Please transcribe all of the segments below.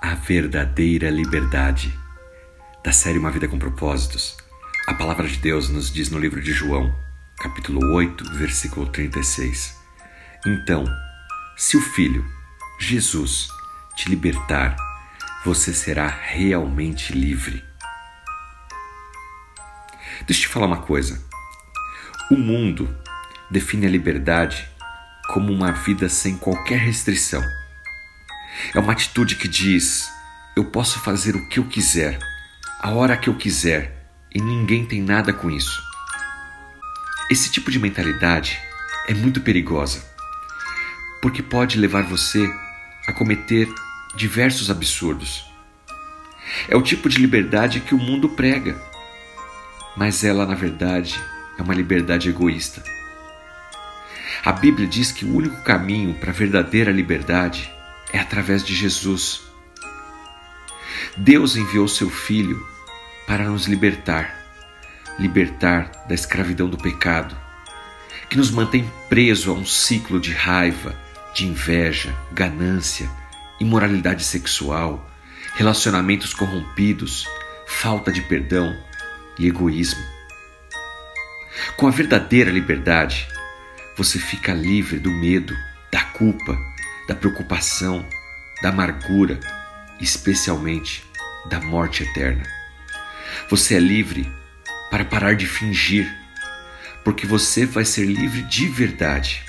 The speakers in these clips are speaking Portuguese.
a verdadeira liberdade. Da série Uma Vida com Propósitos, a palavra de Deus nos diz no livro de João, capítulo 8, versículo 36. Então, se o Filho, Jesus, te libertar, você será realmente livre. Deixa eu te falar uma coisa. O mundo define a liberdade como uma vida sem qualquer restrição é uma atitude que diz: eu posso fazer o que eu quiser, a hora que eu quiser, e ninguém tem nada com isso. Esse tipo de mentalidade é muito perigosa, porque pode levar você a cometer diversos absurdos. É o tipo de liberdade que o mundo prega, mas ela, na verdade, é uma liberdade egoísta. A Bíblia diz que o único caminho para a verdadeira liberdade é através de Jesus. Deus enviou seu Filho para nos libertar libertar da escravidão do pecado, que nos mantém preso a um ciclo de raiva, de inveja, ganância, imoralidade sexual, relacionamentos corrompidos, falta de perdão e egoísmo. Com a verdadeira liberdade, você fica livre do medo, da culpa, da preocupação, da amargura, especialmente da morte eterna. Você é livre para parar de fingir, porque você vai ser livre de verdade.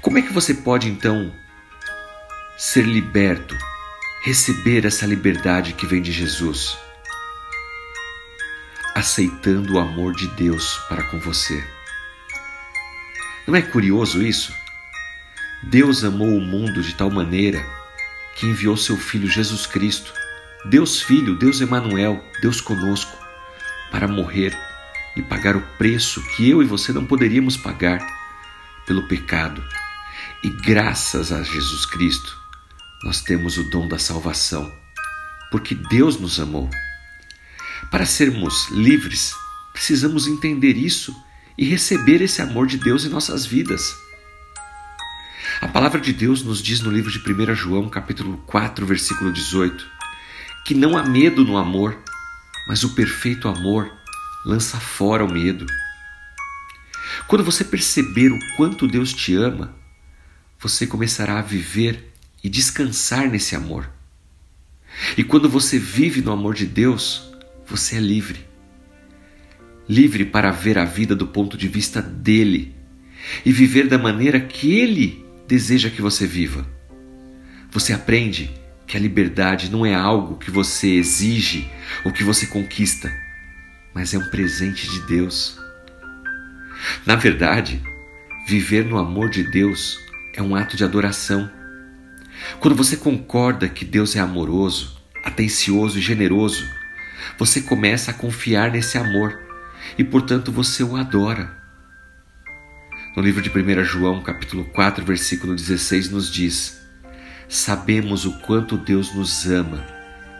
Como é que você pode então ser liberto, receber essa liberdade que vem de Jesus? Aceitando o amor de Deus para com você. Não é curioso isso? Deus amou o mundo de tal maneira que enviou seu Filho Jesus Cristo, Deus Filho, Deus Emanuel, Deus conosco, para morrer e pagar o preço que eu e você não poderíamos pagar pelo pecado. E graças a Jesus Cristo, nós temos o dom da salvação, porque Deus nos amou. Para sermos livres, precisamos entender isso e receber esse amor de Deus em nossas vidas. A palavra de Deus nos diz no livro de 1 João, capítulo 4, versículo 18, que não há medo no amor, mas o perfeito amor lança fora o medo. Quando você perceber o quanto Deus te ama, você começará a viver e descansar nesse amor. E quando você vive no amor de Deus, você é livre. Livre para ver a vida do ponto de vista dele e viver da maneira que ele deseja que você viva. Você aprende que a liberdade não é algo que você exige ou que você conquista, mas é um presente de Deus. Na verdade, viver no amor de Deus é um ato de adoração. Quando você concorda que Deus é amoroso, atencioso e generoso, você começa a confiar nesse amor e, portanto, você o adora. No livro de 1 João, capítulo 4, versículo 16, nos diz: Sabemos o quanto Deus nos ama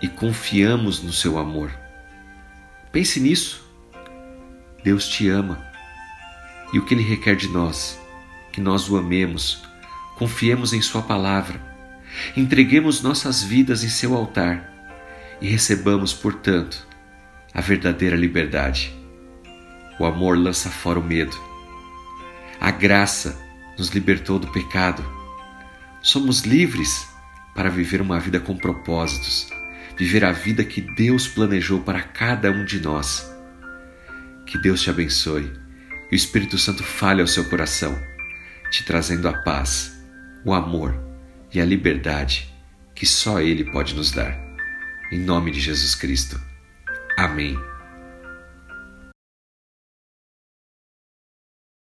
e confiamos no seu amor. Pense nisso. Deus te ama. E o que Ele requer de nós? Que nós o amemos, confiemos em Sua palavra, entreguemos nossas vidas em seu altar e recebamos, portanto, a verdadeira liberdade. O amor lança fora o medo a graça nos libertou do pecado. Somos livres para viver uma vida com propósitos, viver a vida que Deus planejou para cada um de nós. Que Deus te abençoe e o Espírito Santo fale ao seu coração, te trazendo a paz, o amor e a liberdade que só Ele pode nos dar. Em nome de Jesus Cristo. Amém.